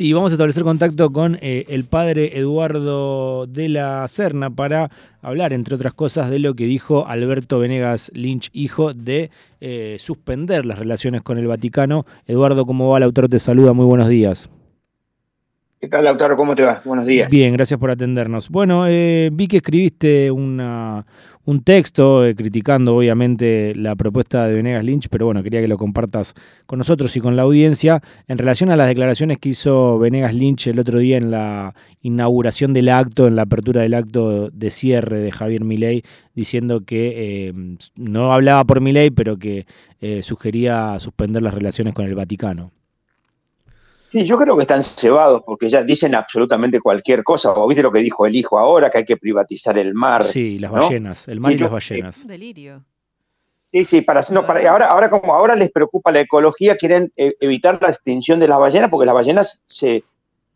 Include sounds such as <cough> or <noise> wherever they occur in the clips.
Y vamos a establecer contacto con eh, el padre Eduardo de la Serna para hablar, entre otras cosas, de lo que dijo Alberto Venegas Lynch, hijo, de eh, suspender las relaciones con el Vaticano. Eduardo, ¿cómo va? El autor te saluda, muy buenos días. ¿Qué tal, Lautaro? ¿Cómo te va? Buenos días. Bien, gracias por atendernos. Bueno, eh, vi que escribiste una, un texto eh, criticando, obviamente, la propuesta de Venegas Lynch, pero bueno, quería que lo compartas con nosotros y con la audiencia en relación a las declaraciones que hizo Venegas Lynch el otro día en la inauguración del acto, en la apertura del acto de cierre de Javier Milei, diciendo que eh, no hablaba por Milei, pero que sugería suspender las relaciones con el Vaticano. Sí, yo creo que están cebados porque ya dicen absolutamente cualquier cosa. ¿O viste lo que dijo el hijo ahora, que hay que privatizar el mar? Sí, las ballenas, el mar y las ballenas. Delirio. Sí, sí, para, no, para, ahora, ahora como ahora les preocupa la ecología, quieren eh, evitar la extinción de las ballenas porque las ballenas se,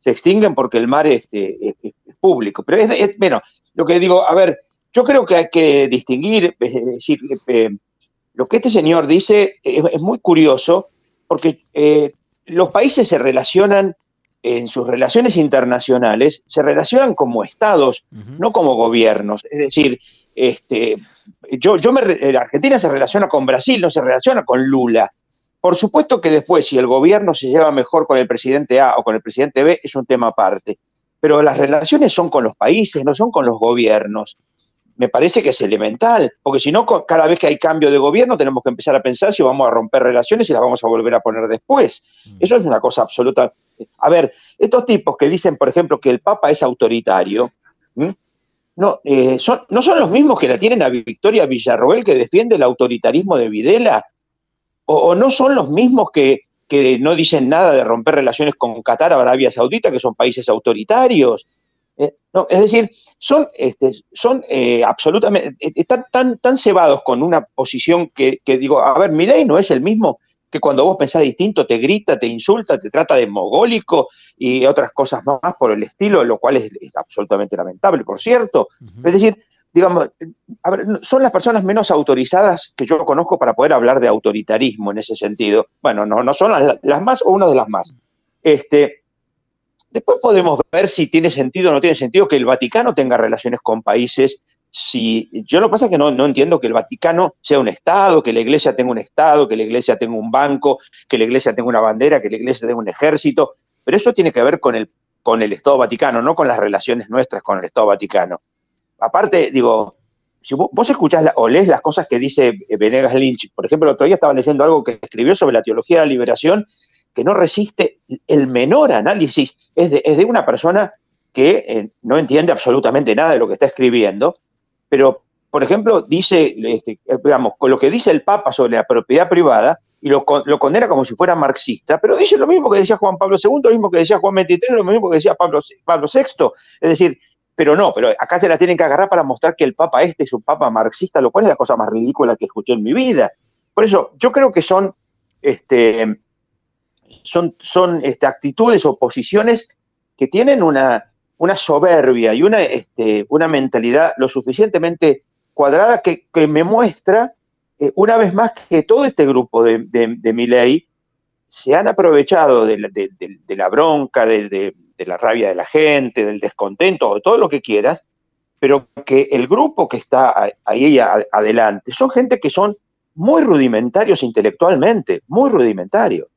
extinguen porque el mar este, es, público. Pero es, bueno, lo que digo, a ver, yo creo que hay que distinguir, es decir, eh, lo que este señor dice es, muy curioso porque eh, los países se relacionan en sus relaciones internacionales, se relacionan como estados, no como gobiernos. Es decir, este, yo, yo me, Argentina se relaciona con Brasil, no se relaciona con Lula. Por supuesto que después, si el gobierno se lleva mejor con el presidente A o con el presidente B, es un tema aparte. Pero las relaciones son con los países, no son con los gobiernos me parece que es elemental, porque si no, cada vez que hay cambio de gobierno tenemos que empezar a pensar si vamos a romper relaciones y las vamos a volver a poner después. Mm. Eso es una cosa absoluta. A ver, estos tipos que dicen, por ejemplo, que el Papa es autoritario, no, eh, son, no son los mismos que la tienen a Victoria Villarroel que defiende el autoritarismo de Videla, o, no son los mismos que, que no dicen nada de romper relaciones con Qatar, Arabia Saudita, que son países autoritarios. Eh, no, es decir, son, este, son eh, absolutamente, eh, están tan, tan cebados con una posición que, digo, a ver, mi ley no es el mismo que cuando vos pensás distinto te grita, te insulta, te trata de mogólico y otras cosas más por el estilo, lo cual es, absolutamente lamentable, por cierto. Es decir, digamos, son las personas menos autorizadas que yo conozco para poder hablar de autoritarismo en ese sentido. Bueno, no, no son las, las más o una de las más. Este, Después podemos ver si tiene sentido o no tiene sentido que el Vaticano tenga relaciones con países. Si, yo lo que pasa es que no, no entiendo que el Vaticano sea un Estado, que la Iglesia tenga un Estado, que la Iglesia tenga un banco, que la Iglesia tenga una bandera, que la Iglesia tenga un ejército, pero eso tiene que ver con el, con el Estado Vaticano, no con las relaciones nuestras con el Estado Vaticano. Aparte, digo, si vos, escuchás o lees las cosas que dice Venegas Lynch, por ejemplo, el otro día estaba leyendo algo que escribió sobre la teología de la liberación que no resiste el menor análisis, es de, una persona que eh, no entiende absolutamente nada de lo que está escribiendo, pero, por ejemplo, dice, este, digamos, lo que dice el Papa sobre la propiedad privada, y lo, lo, condena como si fuera marxista, pero dice lo mismo que decía Juan Pablo II, lo mismo que decía Juan XXIII, lo mismo que decía Pablo, Pablo VI. Es decir, pero no, pero acá se la tienen que agarrar para mostrar que el Papa este es un Papa marxista, lo cual es la cosa más ridícula que escuché en mi vida. Por eso, yo creo que son este, son, son este, actitudes o posiciones que tienen una, una soberbia y una, este, una mentalidad lo suficientemente cuadrada que, me muestra eh, una vez más que todo este grupo de, de, mi ley se han aprovechado de la, bronca, de, la rabia de la gente, del descontento, de todo lo que quieras, pero que el grupo que está ahí adelante son gente que son muy rudimentarios intelectualmente, muy rudimentarios.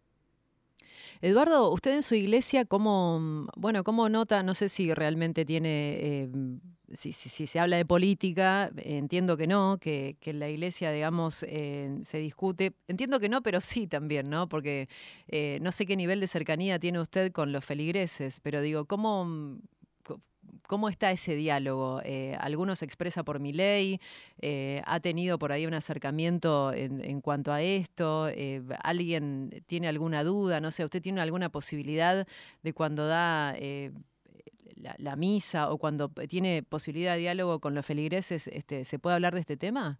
Eduardo, usted en su iglesia, ¿cómo, bueno, cómo nota, no sé si realmente tiene, eh, si, se habla de política, entiendo que no, que, en la iglesia, digamos, eh, se discute, entiendo que no, pero sí también, ¿no? Porque eh, no sé qué nivel de cercanía tiene usted con los feligreses, pero digo, ¿cómo, ¿Cómo está ese diálogo? Eh, ¿Algunos expresa por mi ley? Eh, ¿Ha tenido por ahí un acercamiento en, cuanto a esto? Eh, ¿Alguien tiene alguna duda? No sé, ¿usted tiene alguna posibilidad de cuando da la, misa o cuando tiene posibilidad de diálogo con los feligreses, este, ¿se puede hablar de este tema?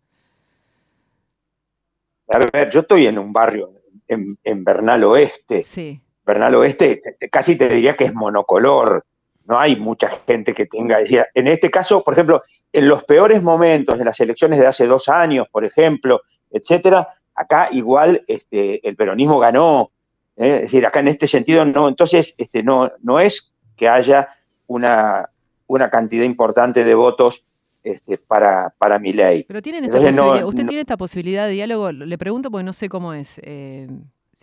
A ver, yo estoy en un barrio en, en Bernal Oeste. Sí. Bernal Oeste casi te diría que es monocolor no hay mucha gente que tenga. En este caso, por ejemplo, en los peores momentos de las elecciones de hace dos años, por ejemplo, etcétera, acá igual este, el peronismo ganó. Es decir, acá en este sentido, no, entonces este, no, no es que haya una, una cantidad importante de votos este, para, para mi ley. Pero tienen esta posibilidad, usted tiene esta posibilidad de diálogo, le pregunto porque no sé cómo es. Eh,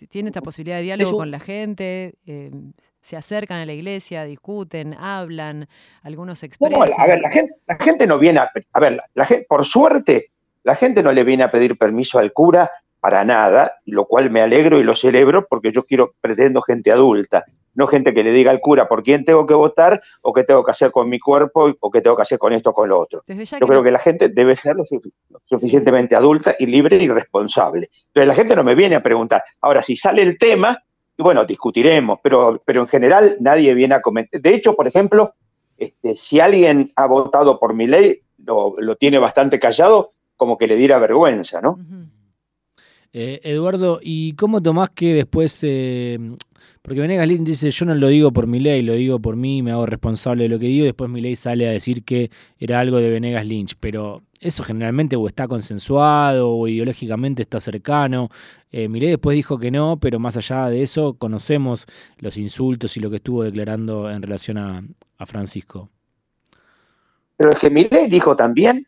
tiene esta posibilidad de diálogo con la gente, eh, se acercan a la iglesia, discuten, hablan, algunos expresan. a ver, la gente, la gente no viene a, a ver, la gente, por suerte, la gente no le viene a pedir permiso al cura para nada, lo cual me alegro y lo celebro porque yo quiero, pretendo gente adulta, no gente que le diga al cura por quién tengo que votar o qué tengo que hacer con mi cuerpo o qué tengo que hacer con esto o con lo otro. Yo creo que la gente debe ser lo, suficientemente adulta y libre y responsable. Entonces la gente no me viene a preguntar. Ahora, si sale el tema, bueno, discutiremos, pero, pero en general nadie viene a comentar. De hecho, por ejemplo, este, si alguien ha votado por mi ley, lo, tiene bastante callado, como que le diera vergüenza, ¿no? Eh, Eduardo, ¿y cómo tomás que después, eh, porque Venegas Lynch dice, yo no lo digo por mi ley, lo digo por mí, me hago responsable de lo que digo, después mi ley sale a decir que era algo de Venegas Lynch, pero eso generalmente o está consensuado o ideológicamente está cercano. Eh, después dijo que no, pero más allá de eso conocemos los insultos y lo que estuvo declarando en relación a, Francisco. Pero es que ley dijo también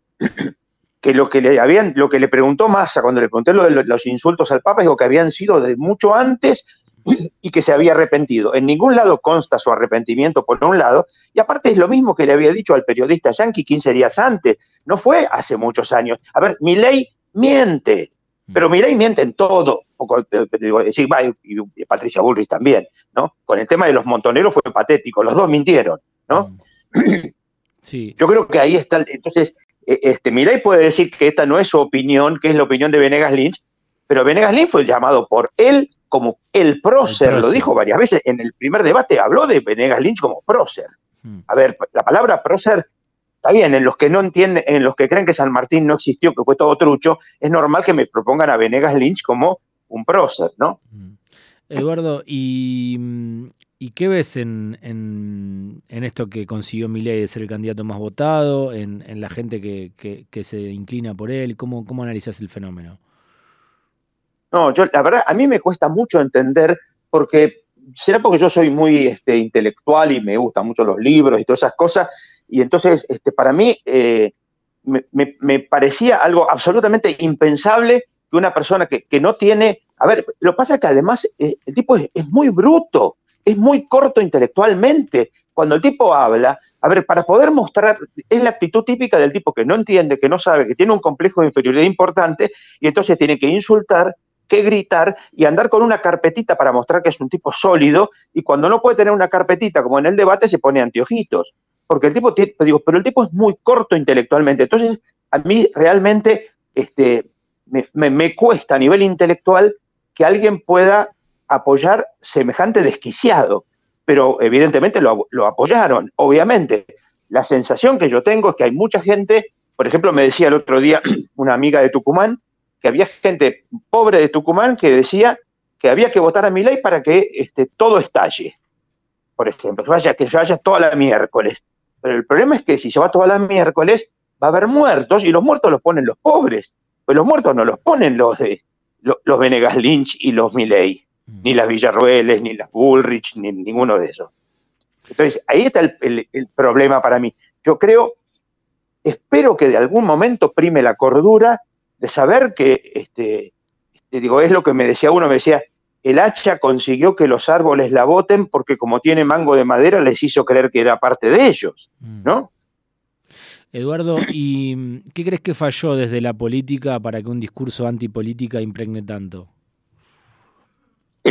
que lo que le habían, lo que le preguntó Massa cuando le pregunté lo de los insultos al Papa, dijo que habían sido de mucho antes <clears throat> y que se había arrepentido. En ningún lado consta su arrepentimiento por un lado, y aparte es lo mismo que le había dicho al periodista Yankee 15 días antes, no fue hace muchos años. A ver, mi ley miente, pero mi ley miente en todo. decir, y Patricia Bullrich también, ¿no? Con el tema de los montoneros fue patético, los dos mintieron, ¿no? <clears throat> Sí. Yo creo que ahí está, entonces, este, Milei puede decir que esta no es su opinión, que es la opinión de Venegas Lynch, pero Venegas Lynch fue llamado por él como el prócer, lo dijo varias veces. En el primer debate habló de Venegas Lynch como prócer. Hmm. A ver, la palabra prócer está bien, en los que no entienden, en los que creen que San Martín no existió, que fue todo trucho, es normal que me propongan a Venegas Lynch como un prócer, ¿no? Hmm. Eduardo, y mm, ¿Y qué ves en, en, esto que consiguió Milei de ser el candidato más votado, en, la gente que, se inclina por él? ¿Cómo, cómo analizas el fenómeno? No, yo la verdad, a mí me cuesta mucho entender, porque será porque yo soy muy este, intelectual y me gustan mucho los libros y todas esas cosas, y entonces este, para mí eh, me, parecía algo absolutamente impensable que una persona que, no tiene... A ver, lo que pasa es que además eh, el tipo es muy bruto es muy corto intelectualmente. Cuando el tipo habla, a ver, para poder mostrar, es la actitud típica del tipo que no entiende, que no sabe, que tiene un complejo de inferioridad importante y entonces tiene que insultar, que gritar y andar con una carpetita para mostrar que es un tipo sólido y cuando no puede tener una carpetita como en el debate se pone anteojitos. Porque el tipo, digo, pero el tipo es muy corto intelectualmente. Entonces, a mí realmente este, me cuesta a nivel intelectual que alguien pueda apoyar semejante desquiciado, pero evidentemente lo, apoyaron, obviamente. La sensación que yo tengo es que hay mucha gente, por ejemplo, me decía el otro día <clears throat> una amiga de Tucumán, que había gente pobre de Tucumán que decía que había que votar a mi ley para que este, todo estalle. Por ejemplo, que vaya, vaya toda la miércoles. Pero el problema es que si se va toda la miércoles, va a haber muertos y los muertos los ponen los pobres. Pues los muertos no los ponen los de los, Venegas Lynch y los Milley ni las Villarrueles, ni las Bullrich, ni ninguno de esos. Entonces, ahí está el, problema para mí. Yo creo, espero que de algún momento prime la cordura de saber que, este, este, digo, es lo que me decía uno, me decía, el hacha consiguió que los árboles la voten porque como tiene mango de madera les hizo creer que era parte de ellos, mm. ¿no? Eduardo, ¿y qué crees que falló desde la política para que un discurso antipolítica impregne tanto?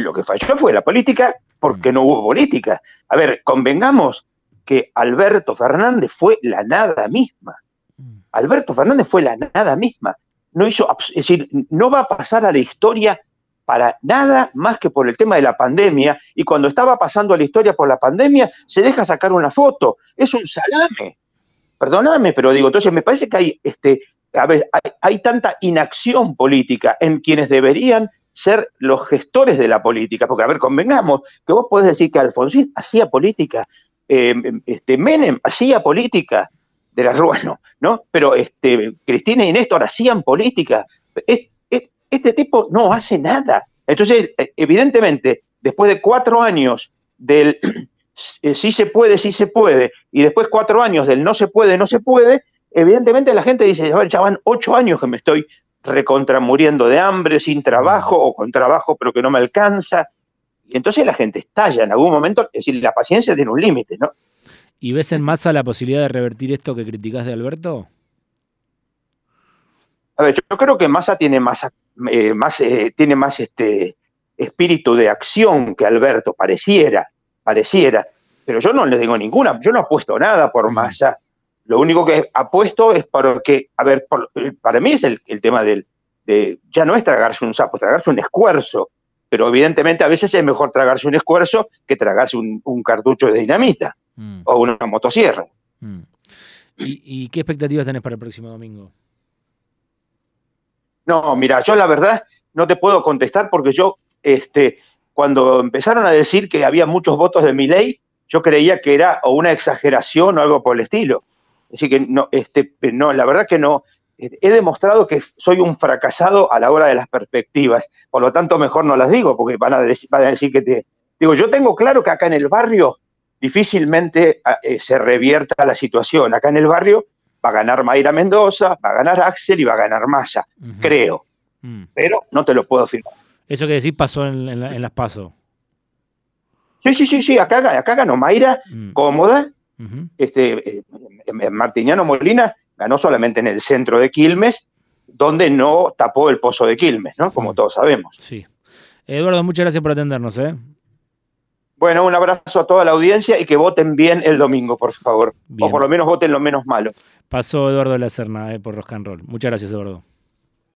Lo que falló fue la política porque mm. no hubo política. A ver, convengamos que Alberto Fernández fue la nada misma. Mm. Alberto Fernández fue la nada misma. No hizo, es decir, no va a pasar a la historia para nada más que por el tema de la pandemia. Y cuando estaba pasando a la historia por la pandemia, se deja sacar una foto. Es un salame. Perdóname, pero digo, entonces me parece que hay, este, a ver, hay tanta inacción política en quienes deberían ser los gestores de la política, porque a ver, convengamos que vos podés decir que Alfonsín hacía política, eh, este, Menem hacía política, de la Rúa <laughs> no, ¿no? Pero este, Cristina y Néstor hacían política. este tipo no hace nada. Entonces, eh, evidentemente, después de cuatro años del <clears throat> eh, sí se puede, sí se puede, y después cuatro años del no se puede, no se puede, evidentemente la gente dice, ya van ocho años que me estoy recontra muriendo de hambre, sin trabajo, o con trabajo pero que no me alcanza. Y entonces la gente estalla en algún momento, es decir, la paciencia tiene un límite, ¿no? ¿Y ves en masa la posibilidad de revertir esto que criticas de Alberto? A ver, yo creo que Massa tiene más, eh, más eh, tiene más este espíritu de acción que Alberto, pareciera, pareciera. Pero yo no le digo ninguna, yo no apuesto nada por Massa. Lo único que apuesto es porque, a ver, para mí es el, tema del, de, ya no es tragarse un sapo, tragarse un esfuerzo. Pero evidentemente a veces es mejor tragarse un esfuerzo que tragarse un, cartucho de dinamita mm. o una motosierra. Mm. ¿Y, ¿Y qué expectativas tenés para el próximo domingo? No, mira, yo la verdad no te puedo contestar porque yo, este, cuando empezaron a decir que había muchos votos de mi ley, yo creía que era o una exageración o algo por el estilo. Así que no, este, no, la verdad que no. He demostrado que soy un fracasado a la hora de las perspectivas. Por lo tanto, mejor no las digo, porque van a, decir, van a decir que te. Digo, yo tengo claro que acá en el barrio difícilmente ah, eh, se revierta la situación. Acá en el barrio va a ganar Mayra Mendoza, va a ganar Axel y va a ganar Massa, creo. Mm. Pero no te lo puedo afirmar. Eso que decís pasó en, las pasos. Sí, sí, sí, sí, acá, acá ganó Mayra, mm. cómoda. Este, eh, Martiniano Molina ganó solamente en el centro de Quilmes, donde no tapó el pozo de Quilmes, ¿no? Como todos sabemos. Sí. Eduardo, muchas gracias por atendernos, ¿eh? Bueno, un abrazo a toda la audiencia y que voten bien el domingo, por favor. O por lo menos voten lo menos malo. Pasó Eduardo Lacerna eh, por Rock and Roll. Muchas gracias, Eduardo.